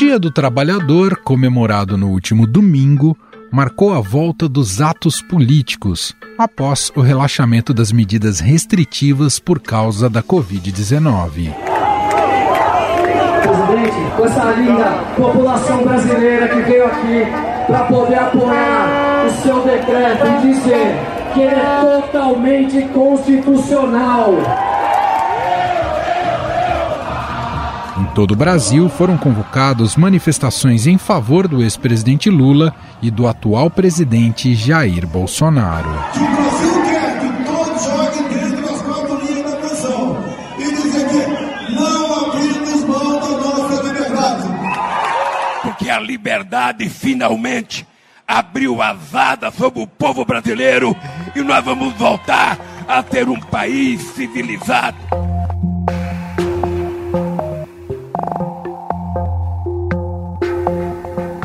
Dia do Trabalhador, comemorado no último domingo, marcou a volta dos atos políticos após o relaxamento das medidas restritivas por causa da Covid-19. Presidente, com essa linda população brasileira que veio aqui para poder apoiar o seu decreto e dizer que ele é totalmente constitucional. Todo o Brasil foram convocadas manifestações em favor do ex-presidente Lula e do atual presidente Jair Bolsonaro. O Brasil quer que todos joguem dentro das quatro linhas da pensão e dizer que não abrimos mão da nossa liberdade. Porque a liberdade finalmente abriu asada sobre o povo brasileiro e nós vamos voltar a ter um país civilizado.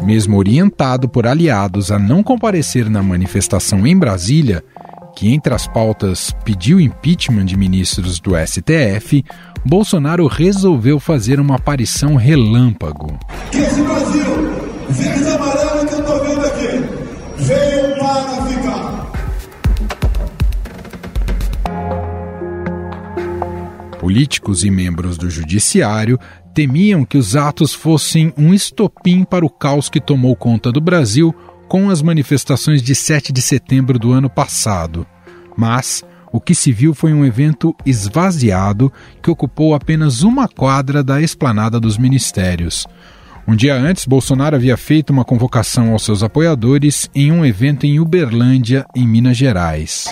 Mesmo orientado por aliados a não comparecer na manifestação em Brasília, que entre as pautas pediu impeachment de ministros do STF, Bolsonaro resolveu fazer uma aparição relâmpago. Esse Brasil, Políticos e membros do judiciário temiam que os atos fossem um estopim para o caos que tomou conta do Brasil com as manifestações de 7 de setembro do ano passado. Mas o que se viu foi um evento esvaziado que ocupou apenas uma quadra da esplanada dos ministérios. Um dia antes, Bolsonaro havia feito uma convocação aos seus apoiadores em um evento em Uberlândia, em Minas Gerais.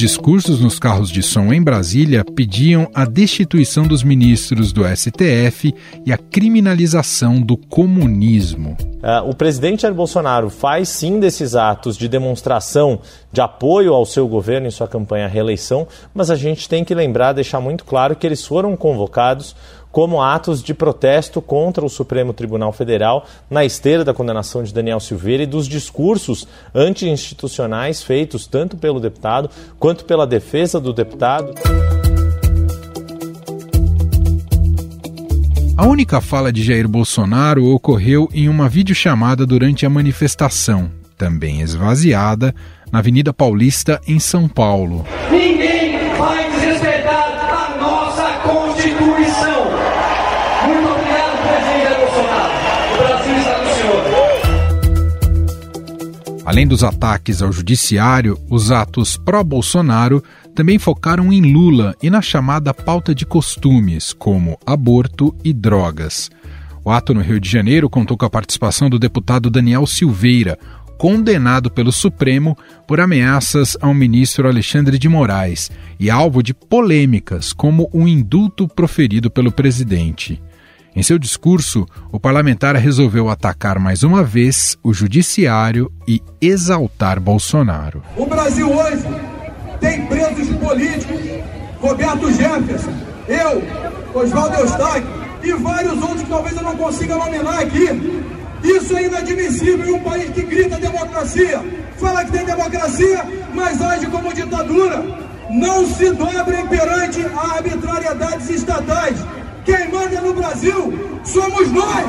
Discursos nos carros de som em Brasília pediam a destituição dos ministros do STF e a criminalização do comunismo. Uh, o presidente Jair Bolsonaro faz sim desses atos de demonstração de apoio ao seu governo em sua campanha à reeleição, mas a gente tem que lembrar, deixar muito claro que eles foram convocados como atos de protesto contra o Supremo Tribunal Federal na esteira da condenação de Daniel Silveira e dos discursos anti-institucionais feitos tanto pelo deputado quanto pela defesa do deputado. A única fala de Jair Bolsonaro ocorreu em uma videochamada durante a manifestação, também esvaziada, na Avenida Paulista, em São Paulo. Ninguém Além dos ataques ao judiciário, os atos pró-Bolsonaro também focaram em Lula e na chamada pauta de costumes, como aborto e drogas. O ato no Rio de Janeiro contou com a participação do deputado Daniel Silveira, condenado pelo Supremo por ameaças ao ministro Alexandre de Moraes e alvo de polêmicas, como o indulto proferido pelo presidente. Em seu discurso, o parlamentar resolveu atacar mais uma vez o judiciário e exaltar Bolsonaro. O Brasil hoje tem presos políticos, Roberto Jefferson, eu, Oswaldo Eustáquio e vários outros que talvez eu não consiga nominar aqui. Isso é inadmissível em um país que grita democracia, fala que tem democracia, mas age como ditadura. Não se dobrem perante a arbitrariedades estatais. Quem manda no Brasil somos nós!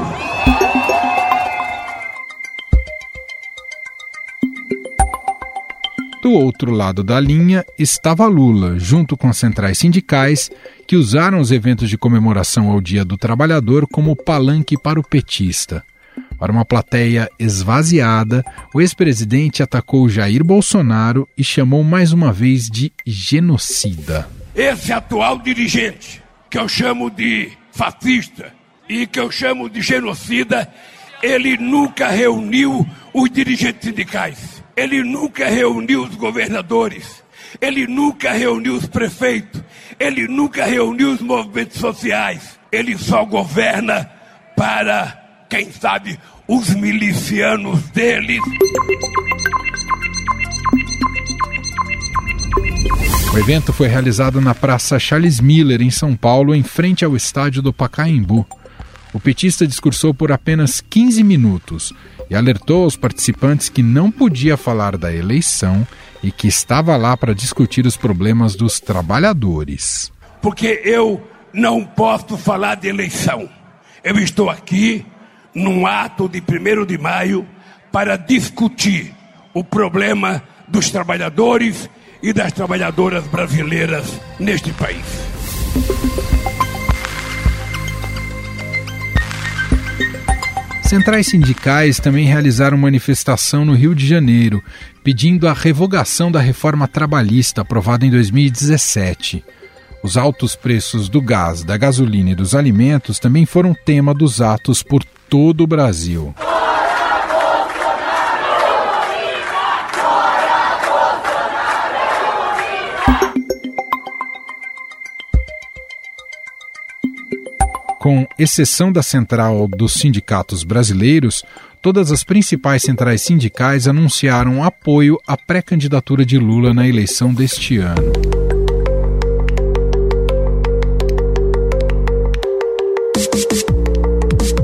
Do outro lado da linha estava Lula, junto com centrais sindicais que usaram os eventos de comemoração ao Dia do Trabalhador como palanque para o petista. Para uma plateia esvaziada, o ex-presidente atacou Jair Bolsonaro e chamou mais uma vez de genocida. Esse atual dirigente, que eu chamo de fascista e que eu chamo de genocida, ele nunca reuniu os dirigentes sindicais, ele nunca reuniu os governadores, ele nunca reuniu os prefeitos, ele nunca reuniu os movimentos sociais, ele só governa para quem sabe, os milicianos deles. O evento foi realizado na Praça Charles Miller, em São Paulo, em frente ao estádio do Pacaembu. o petista discursou por apenas 15 minutos e alertou aos participantes que não podia falar da eleição e que estava lá para discutir os problemas dos trabalhadores. Porque eu não posso falar de eleição. Eu estou aqui num ato de 1 de maio para discutir o problema dos trabalhadores e das trabalhadoras brasileiras neste país. Centrais sindicais também realizaram manifestação no Rio de Janeiro, pedindo a revogação da reforma trabalhista aprovada em 2017. Os altos preços do gás, da gasolina e dos alimentos também foram tema dos atos por todo o Brasil. Com exceção da central dos sindicatos brasileiros, todas as principais centrais sindicais anunciaram apoio à pré-candidatura de Lula na eleição deste ano.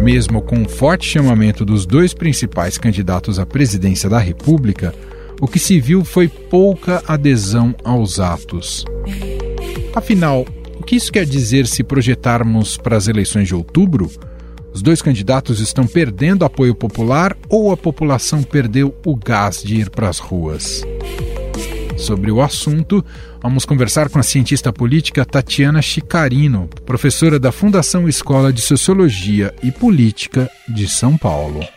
Mesmo com o forte chamamento dos dois principais candidatos à presidência da República, o que se viu foi pouca adesão aos atos. Afinal, que isso quer dizer se projetarmos para as eleições de outubro? Os dois candidatos estão perdendo apoio popular ou a população perdeu o gás de ir para as ruas? Sobre o assunto, vamos conversar com a cientista política Tatiana Chicarino, professora da Fundação Escola de Sociologia e Política de São Paulo.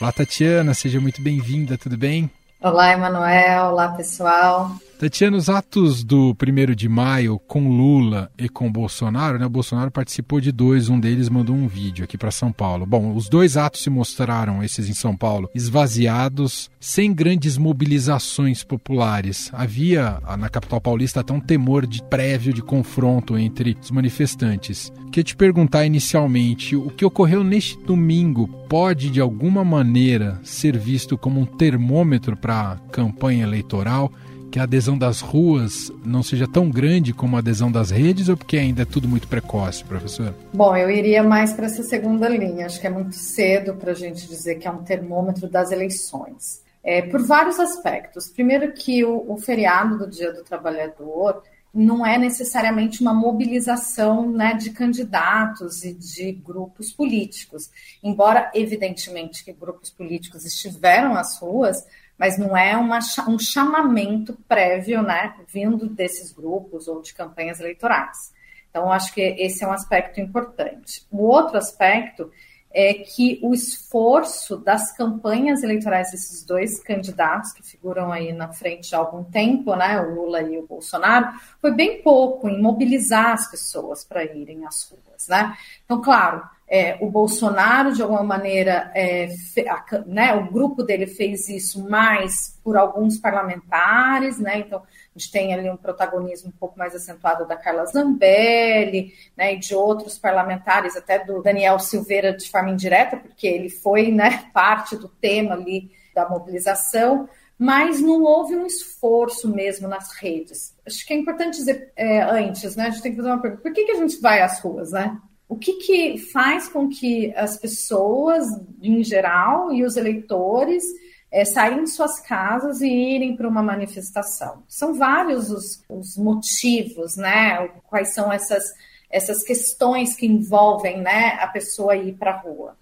Olá, Tatiana, seja muito bem-vinda, tudo bem? Olá, Emanuel. Olá, pessoal. Tatiana, os atos do 1 de maio com Lula e com Bolsonaro, né? O Bolsonaro participou de dois, um deles mandou um vídeo aqui para São Paulo. Bom, os dois atos se mostraram, esses em São Paulo, esvaziados, sem grandes mobilizações populares. Havia na capital paulista até um temor de prévio de confronto entre os manifestantes. Queria te perguntar inicialmente, o que ocorreu neste domingo pode de alguma maneira ser visto como um termômetro para a campanha eleitoral? Que a adesão das ruas não seja tão grande como a adesão das redes ou porque ainda é tudo muito precoce, professor? Bom, eu iria mais para essa segunda linha. Acho que é muito cedo para a gente dizer que é um termômetro das eleições. É, por vários aspectos. Primeiro que o, o feriado do Dia do Trabalhador não é necessariamente uma mobilização né, de candidatos e de grupos políticos. Embora, evidentemente, que grupos políticos estiveram às ruas, mas não é uma, um chamamento prévio, né, vindo desses grupos ou de campanhas eleitorais. Então, acho que esse é um aspecto importante. O outro aspecto é que o esforço das campanhas eleitorais desses dois candidatos que figuram aí na frente há algum tempo, né, o Lula e o Bolsonaro, foi bem pouco em mobilizar as pessoas para irem às ruas, né? Então, claro, é, o Bolsonaro, de alguma maneira, é, a, né, o grupo dele fez isso mais por alguns parlamentares, né? Então, a gente tem ali um protagonismo um pouco mais acentuado da Carla Zambelli, né, e de outros parlamentares, até do Daniel Silveira de forma indireta, porque ele foi né, parte do tema ali da mobilização, mas não houve um esforço mesmo nas redes. Acho que é importante dizer é, antes, né? A gente tem que fazer uma pergunta: por que, que a gente vai às ruas, né? O que, que faz com que as pessoas, em geral, e os eleitores é, saírem de suas casas e irem para uma manifestação? São vários os, os, motivos, né? Quais são essas, essas questões que envolvem né, a pessoa ir para a rua?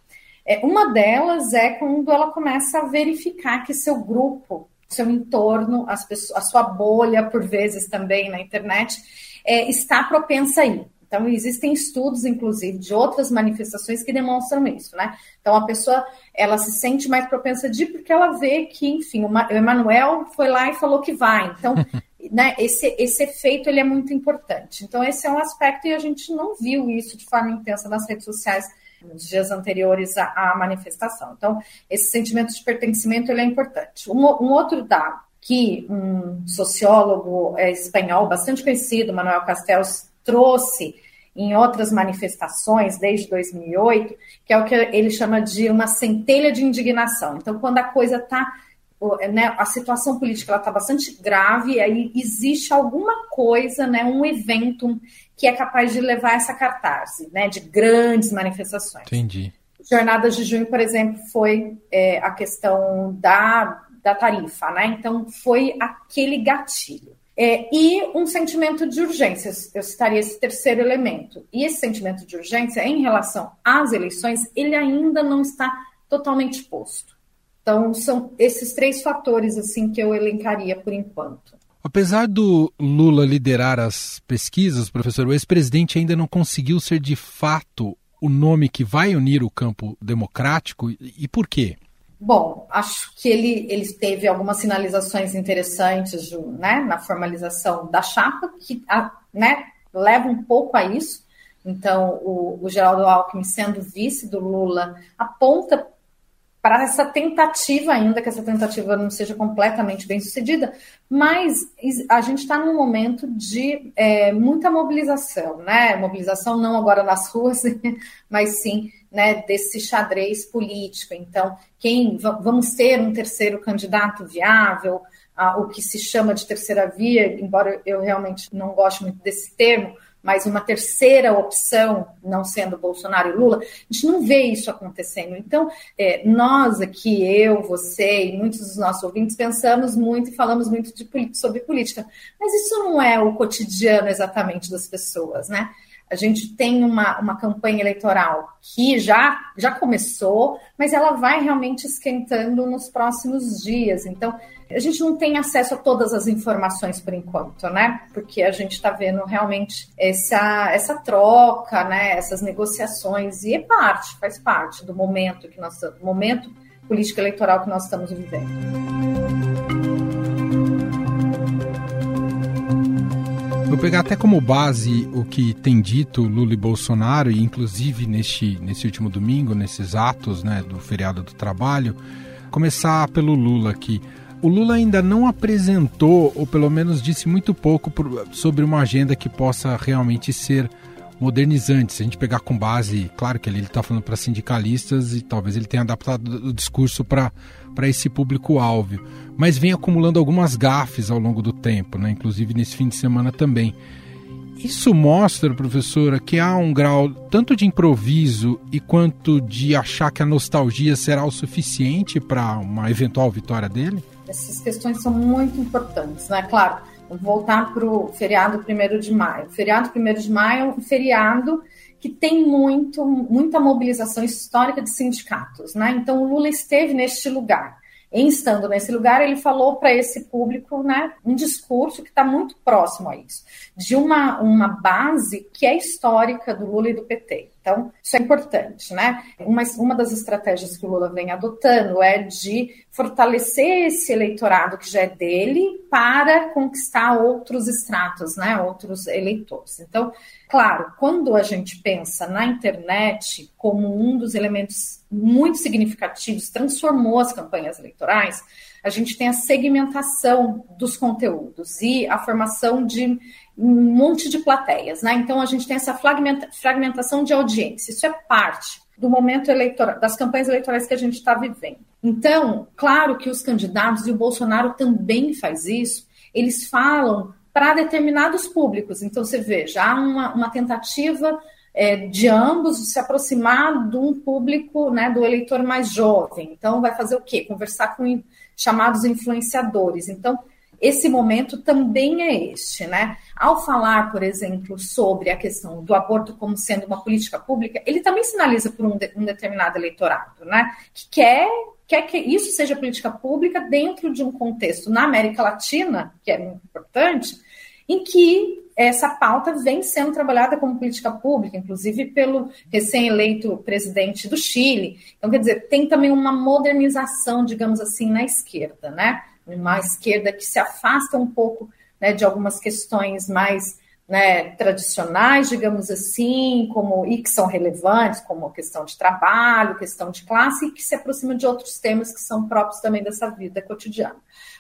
É, uma delas é quando ela começa a verificar que seu grupo, seu entorno, as pessoas, a sua bolha, por vezes também na internet, é, está propensa a ir. Então, existem estudos, inclusive, de outras manifestações que demonstram isso, né? Então, a pessoa, ela se sente mais propensa de ir porque ela vê que, enfim, o Emanuel foi lá e falou que vai. Então, né, esse, esse efeito, ele é muito importante. Então, esse é um aspecto e a gente não viu isso de forma intensa nas redes sociais nos dias anteriores à, à manifestação. Então, esse sentimento de pertencimento, ele é importante. Um, um outro dado que um sociólogo é, espanhol bastante conhecido, Manuel Castells, trouxe em outras manifestações desde 2008, que é o que ele chama de uma centelha de indignação. Então, quando a coisa está né, a situação política está bastante grave, e aí existe alguma coisa, né, um evento que é capaz de levar essa catarse, né, de grandes manifestações. Entendi. Jornadas de junho, por exemplo, foi é, a questão da, da tarifa, né? Então foi aquele gatilho. É, e um sentimento de urgência, eu citaria esse terceiro elemento. E esse sentimento de urgência, em relação às eleições, ele ainda não está totalmente posto. Então, são esses três fatores assim que eu elencaria por enquanto. Apesar do Lula liderar as pesquisas, professor, o ex-presidente ainda não conseguiu ser de fato o nome que vai unir o campo democrático e por quê? Bom, acho que ele, ele teve algumas sinalizações interessantes né, na formalização da chapa, que né, leva um pouco a isso. Então, o, o Geraldo Alckmin, sendo vice do Lula, aponta para essa tentativa, ainda que essa tentativa não seja completamente bem sucedida, mas a gente está num momento de é, muita mobilização, né? Mobilização não agora nas ruas, mas sim né, desse xadrez político. Então, quem vamos ter um terceiro candidato viável, o que se chama de terceira via, embora eu realmente não goste muito desse termo, mas uma terceira opção, não sendo Bolsonaro e Lula, a gente não vê isso acontecendo. Então, é, nós aqui, eu, você e muitos dos nossos ouvintes, pensamos muito e falamos muito de, sobre política, mas isso não é o cotidiano exatamente das pessoas, né? A gente tem uma, uma campanha eleitoral que já, já começou, mas ela vai realmente esquentando nos próximos dias. Então, a gente não tem acesso a todas as informações por enquanto, né? Porque a gente está vendo realmente essa, essa troca, né? Essas negociações, e é parte, faz parte do momento que nós momento político eleitoral que nós estamos vivendo. Vou pegar até como base o que tem dito Lula e Bolsonaro, e inclusive neste, nesse último domingo, nesses atos né, do feriado do trabalho. Começar pelo Lula aqui. O Lula ainda não apresentou, ou pelo menos disse muito pouco, sobre uma agenda que possa realmente ser modernizante. Se a gente pegar com base, claro que ele está falando para sindicalistas e talvez ele tenha adaptado o discurso para esse público-alvo, mas vem acumulando algumas gafes ao longo do tempo, né? inclusive nesse fim de semana também. Isso mostra, professora, que há um grau tanto de improviso e quanto de achar que a nostalgia será o suficiente para uma eventual vitória dele? Essas questões são muito importantes, né? Claro, voltar para o feriado 1 de maio. O feriado 1 de maio é um feriado que tem muito, muita mobilização histórica de sindicatos. Né? Então, o Lula esteve neste lugar. Em estando nesse lugar, ele falou para esse público né, um discurso que está muito próximo a isso, de uma, uma base que é histórica do Lula e do PT. Então, isso é importante, né? Uma, uma das estratégias que o Lula vem adotando é de fortalecer esse eleitorado que já é dele para conquistar outros estratos, né? Outros eleitores. Então, claro, quando a gente pensa na internet como um dos elementos muito significativos, transformou as campanhas eleitorais, a gente tem a segmentação dos conteúdos e a formação de um monte de plateias, né? Então a gente tem essa fragmentação de audiência. Isso é parte do momento eleitoral, das campanhas eleitorais que a gente está vivendo. Então, claro que os candidatos, e o Bolsonaro também faz isso, eles falam para determinados públicos. Então, você vê, há uma, uma tentativa é, de ambos se aproximar de um público, né, do eleitor mais jovem. Então, vai fazer o quê? Conversar com chamados influenciadores. Então, esse momento também é este, né? Ao falar, por exemplo, sobre a questão do aborto como sendo uma política pública, ele também sinaliza para um, de, um, determinado eleitorado, né? Que quer, quer que isso seja política pública dentro de um contexto na América Latina, que é muito importante, em que essa pauta vem sendo trabalhada como política pública, inclusive pelo recém-eleito presidente do Chile. Então, quer dizer, tem também uma modernização, digamos assim, na esquerda, né? Uma esquerda que se afasta um pouco né, de algumas questões mais né, tradicionais, digamos assim, como e que são relevantes, como questão de trabalho, questão de classe, e que se aproxima de outros temas que são próprios também dessa vida cotidiana.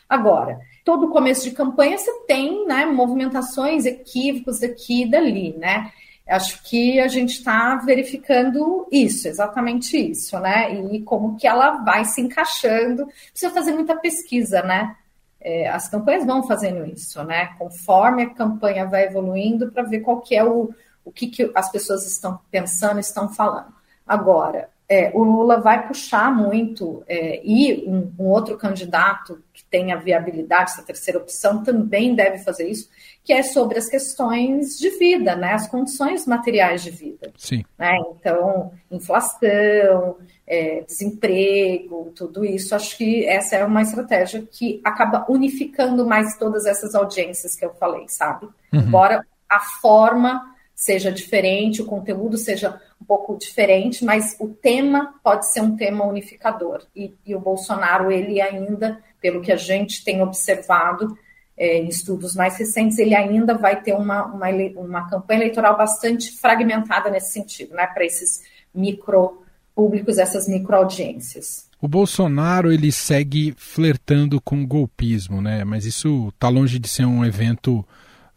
Agora, todo começo de campanha você tem né, movimentações, equívocos aqui e dali, né? Acho que a gente está verificando isso, exatamente isso, né? E como que ela vai se encaixando. Precisa fazer muita pesquisa, né? É, as campanhas vão fazendo isso, né? Conforme a campanha vai evoluindo, para ver qual que é o, o que, que as pessoas estão pensando, estão falando. Agora, é, o Lula vai puxar muito, é, e um, um, outro candidato que tenha viabilidade, essa terceira opção, também deve fazer isso, que é sobre as questões de vida, né, as condições materiais de vida. Sim. Né? Então, inflação, é, desemprego, tudo isso, acho que essa é uma estratégia que acaba unificando mais todas essas audiências que eu falei, sabe? Uhum. Embora a forma seja diferente, o conteúdo seja um pouco diferente, mas o tema pode ser um tema unificador. E, e o Bolsonaro, ele ainda, pelo que a gente tem observado é, em estudos mais recentes, ele ainda vai ter uma, uma, uma campanha eleitoral bastante fragmentada nesse sentido, né, para esses micro públicos, essas micro audiências. O Bolsonaro ele segue flertando com o golpismo, né? Mas isso está longe de ser um evento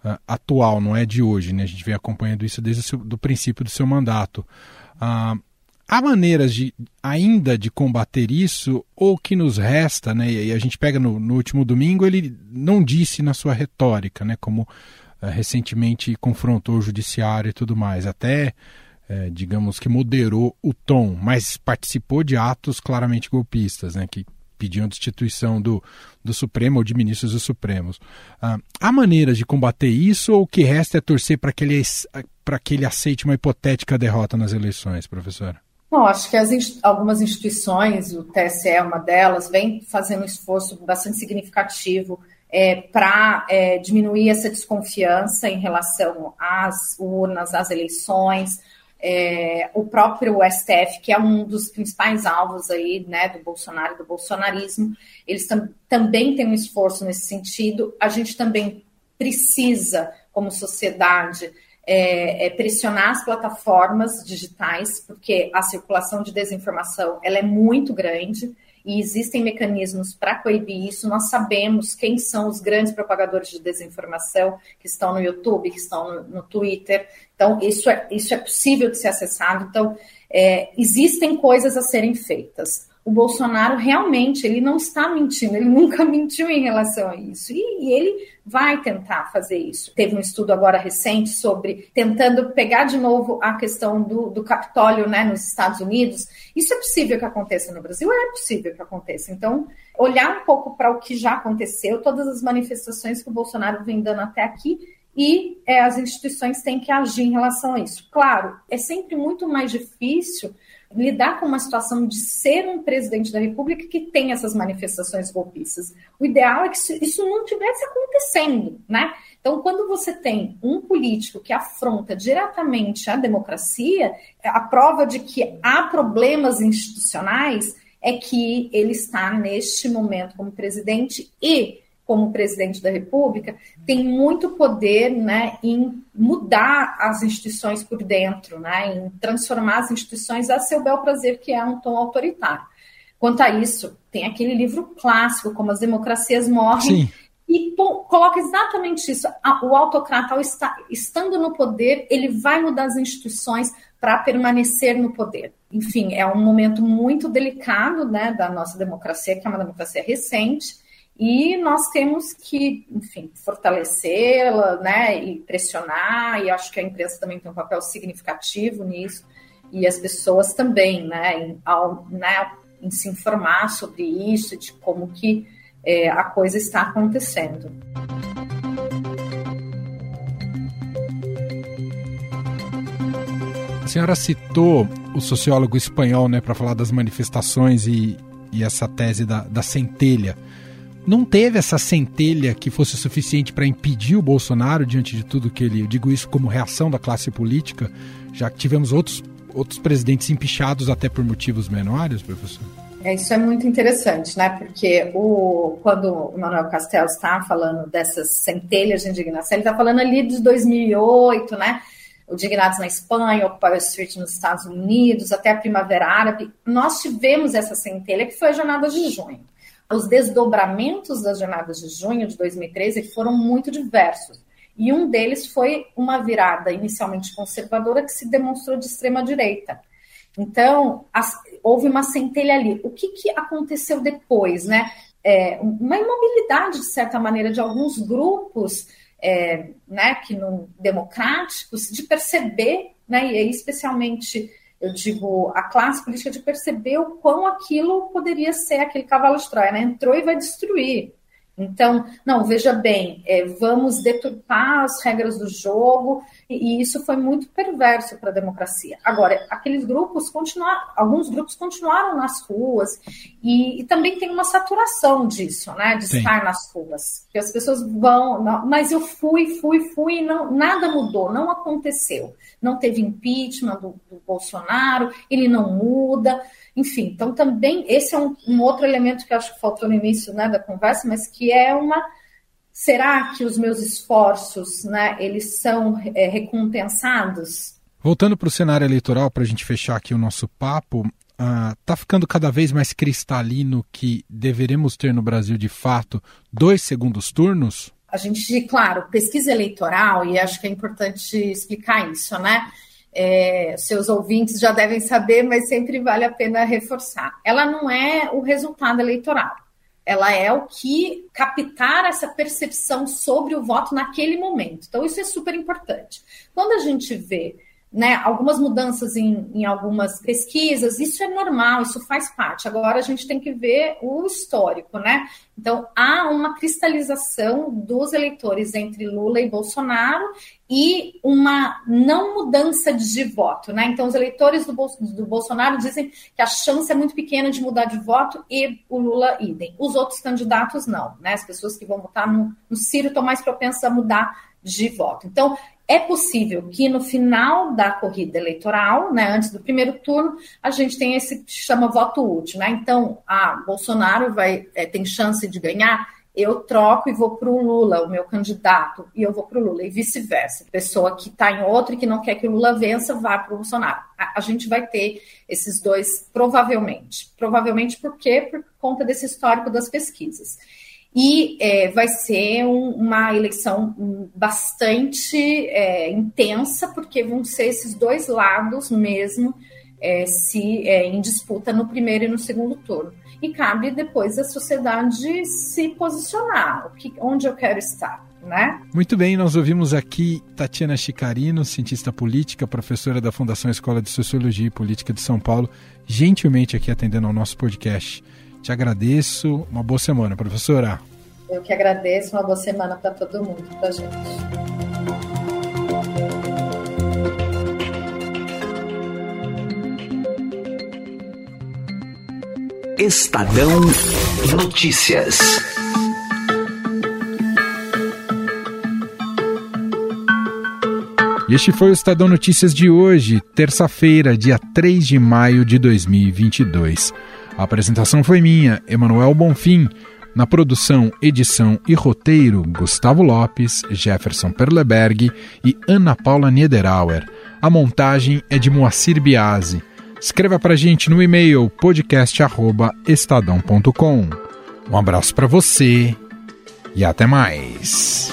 uh, atual, não é de hoje, né? A gente vem acompanhando isso desde o princípio do seu mandato. Uh, há maneiras de ainda de combater isso, ou que nos resta, né? E a gente pega no, no último domingo, ele não disse na sua retórica, né? Como uh, recentemente confrontou o judiciário e tudo mais, até é, digamos que moderou o tom, mas participou de atos claramente golpistas, né? Que pediam destituição do, do Supremo ou de ministros do Supremos. Ah, há maneiras de combater isso ou o que resta é torcer para que, ele, que ele aceite uma hipotética derrota nas eleições, professora? Bom, acho que as, algumas instituições, o TSE é uma delas, vem fazendo um esforço bastante significativo é, para é, diminuir essa desconfiança em relação às urnas, às eleições, é, o próprio STF, que é um dos principais alvos aí, né, do Bolsonaro e do bolsonarismo, eles tam também têm um esforço nesse sentido. A gente também precisa, como sociedade, é, é pressionar as plataformas digitais, porque a circulação de desinformação ela é muito grande e existem mecanismos para coibir isso. Nós sabemos quem são os grandes propagadores de desinformação que estão no YouTube, que estão no, no Twitter. Então, isso é, isso é possível de ser acessado. Então, é, existem coisas a serem feitas o Bolsonaro realmente ele não está mentindo, ele nunca mentiu em relação a isso. E, e, ele vai tentar fazer isso. Teve um estudo agora recente sobre tentando pegar de novo a questão do, do Capitólio né, nos Estados Unidos. Isso é possível que aconteça no Brasil? É possível que aconteça. Então, olhar um pouco para o que já aconteceu, todas as manifestações que o Bolsonaro vem dando até aqui e é, as instituições têm que agir em relação a isso. Claro, é sempre muito mais difícil lidar com uma situação de ser um presidente da República que tem essas manifestações golpistas. O ideal é que isso não tivesse acontecendo, né? Então, quando você tem um político que afronta diretamente a democracia, a prova de que há problemas institucionais é que ele está neste momento como presidente e como presidente da República, tem muito poder né, em mudar as instituições por dentro, né, em transformar as instituições a seu bel prazer, que é um tom autoritário. Quanto a isso, tem aquele livro clássico, Como as Democracias Morrem, Sim. e pô, coloca exatamente isso. O autocrata, ao estar, estando no poder, ele vai mudar as instituições para permanecer no poder. Enfim, é um momento muito delicado né, da nossa democracia, que é uma democracia recente, e nós temos que, enfim, fortalecê-la, né, e pressionar, e acho que a imprensa também tem um papel significativo nisso, e as pessoas também, né, em, ao, né, em se informar sobre isso, de como que é, a coisa está acontecendo. A senhora citou o sociólogo espanhol, né, para falar das manifestações e, e essa tese da, da centelha não teve essa centelha que fosse suficiente para impedir o Bolsonaro diante de tudo que ele. Eu digo isso como reação da classe política, já que tivemos outros, outros presidentes empichados até por motivos menores, professor? É, isso é muito interessante, né? Porque o, quando o Manuel Castells está falando dessas centelhas de indignação, ele está falando ali de 2008, né? O Dignados na Espanha, Occupy Street nos Estados Unidos, até a Primavera Árabe. Nós tivemos essa centelha que foi a Jornada de Junho os desdobramentos das jornadas de junho de 2013 foram muito diversos. E um deles foi uma virada inicialmente conservadora que se demonstrou de extrema direita. Então, as, houve uma centelha ali. O que, que aconteceu depois, né? É, uma imobilidade, de certa maneira, de alguns grupos é, né, que não democráticos, de perceber, né, e especialmente eu digo, a classe política de perceber o quão aquilo poderia ser aquele cavalo de Troia, né? Entrou e vai destruir. Então, não, veja bem, é, vamos deturpar as regras do jogo, e, isso foi muito perverso para a democracia. Agora, aqueles grupos continuaram, alguns grupos continuaram nas ruas, e, e, também tem uma saturação disso, né, de Sim. estar nas ruas. Que as pessoas vão, não, mas eu fui, fui, fui, e não, nada mudou, não aconteceu. Não teve impeachment do, do Bolsonaro, ele não muda. Enfim, então também esse é um, um outro elemento que acho que faltou no início né, da conversa, mas que é uma será que os meus esforços, né, eles são é, recompensados? Voltando para o cenário eleitoral, para a gente fechar aqui o nosso papo, está uh, ficando cada vez mais cristalino que deveremos ter no Brasil, de fato, dois segundos turnos? A gente, claro, pesquisa eleitoral, e acho que é importante explicar isso, né? é, seus ouvintes já devem saber, mas sempre vale a pena reforçar. Ela não é o resultado eleitoral. Ela é o que captar essa percepção sobre o voto naquele momento. Então, isso é super importante. Quando a gente vê né, algumas mudanças em, em, algumas pesquisas, isso é normal, isso faz parte. Agora a gente tem que ver o histórico, né? Então há uma cristalização dos eleitores entre Lula e Bolsonaro e uma não mudança de voto, né? Então os eleitores do, Bol do Bolsonaro dizem que a chance é muito pequena de mudar de voto e o Lula idem. Os outros candidatos não, né? As pessoas que vão votar no, no Ciro estão mais propensas a mudar de voto. Então, é possível que no final da corrida eleitoral, né, antes do primeiro turno, a gente tenha esse que chama voto útil, né? Então, a Bolsonaro vai é, tem chance de ganhar, eu troco e vou para o Lula, o meu candidato, e eu vou para o Lula, e vice-versa. Pessoa que está em outro e que não quer que o Lula vença, vá para o Bolsonaro. A, a, gente vai ter esses dois, provavelmente. Provavelmente por quê? Por conta desse histórico das pesquisas. E é, vai ser um, uma eleição bastante é, intensa, porque vão ser esses dois lados mesmo é, se é, em disputa no primeiro e no segundo turno. E cabe depois a sociedade se posicionar, onde eu quero estar. Né? Muito bem, nós ouvimos aqui Tatiana Chicarino, cientista política, professora da Fundação Escola de Sociologia e Política de São Paulo, gentilmente aqui atendendo ao nosso podcast. Te agradeço. Uma boa semana, professora. Eu que agradeço. Uma boa semana para todo mundo, para gente. Estadão Notícias. Este foi o Estadão Notícias de hoje, terça-feira, dia 3 de maio de 2022. A apresentação foi minha, Emanuel Bonfim. Na produção, edição e roteiro, Gustavo Lopes, Jefferson Perleberg e Ana Paula Niederauer. A montagem é de Moacir Biasi. Escreva para gente no e-mail podcast@estadão.com. Um abraço para você e até mais.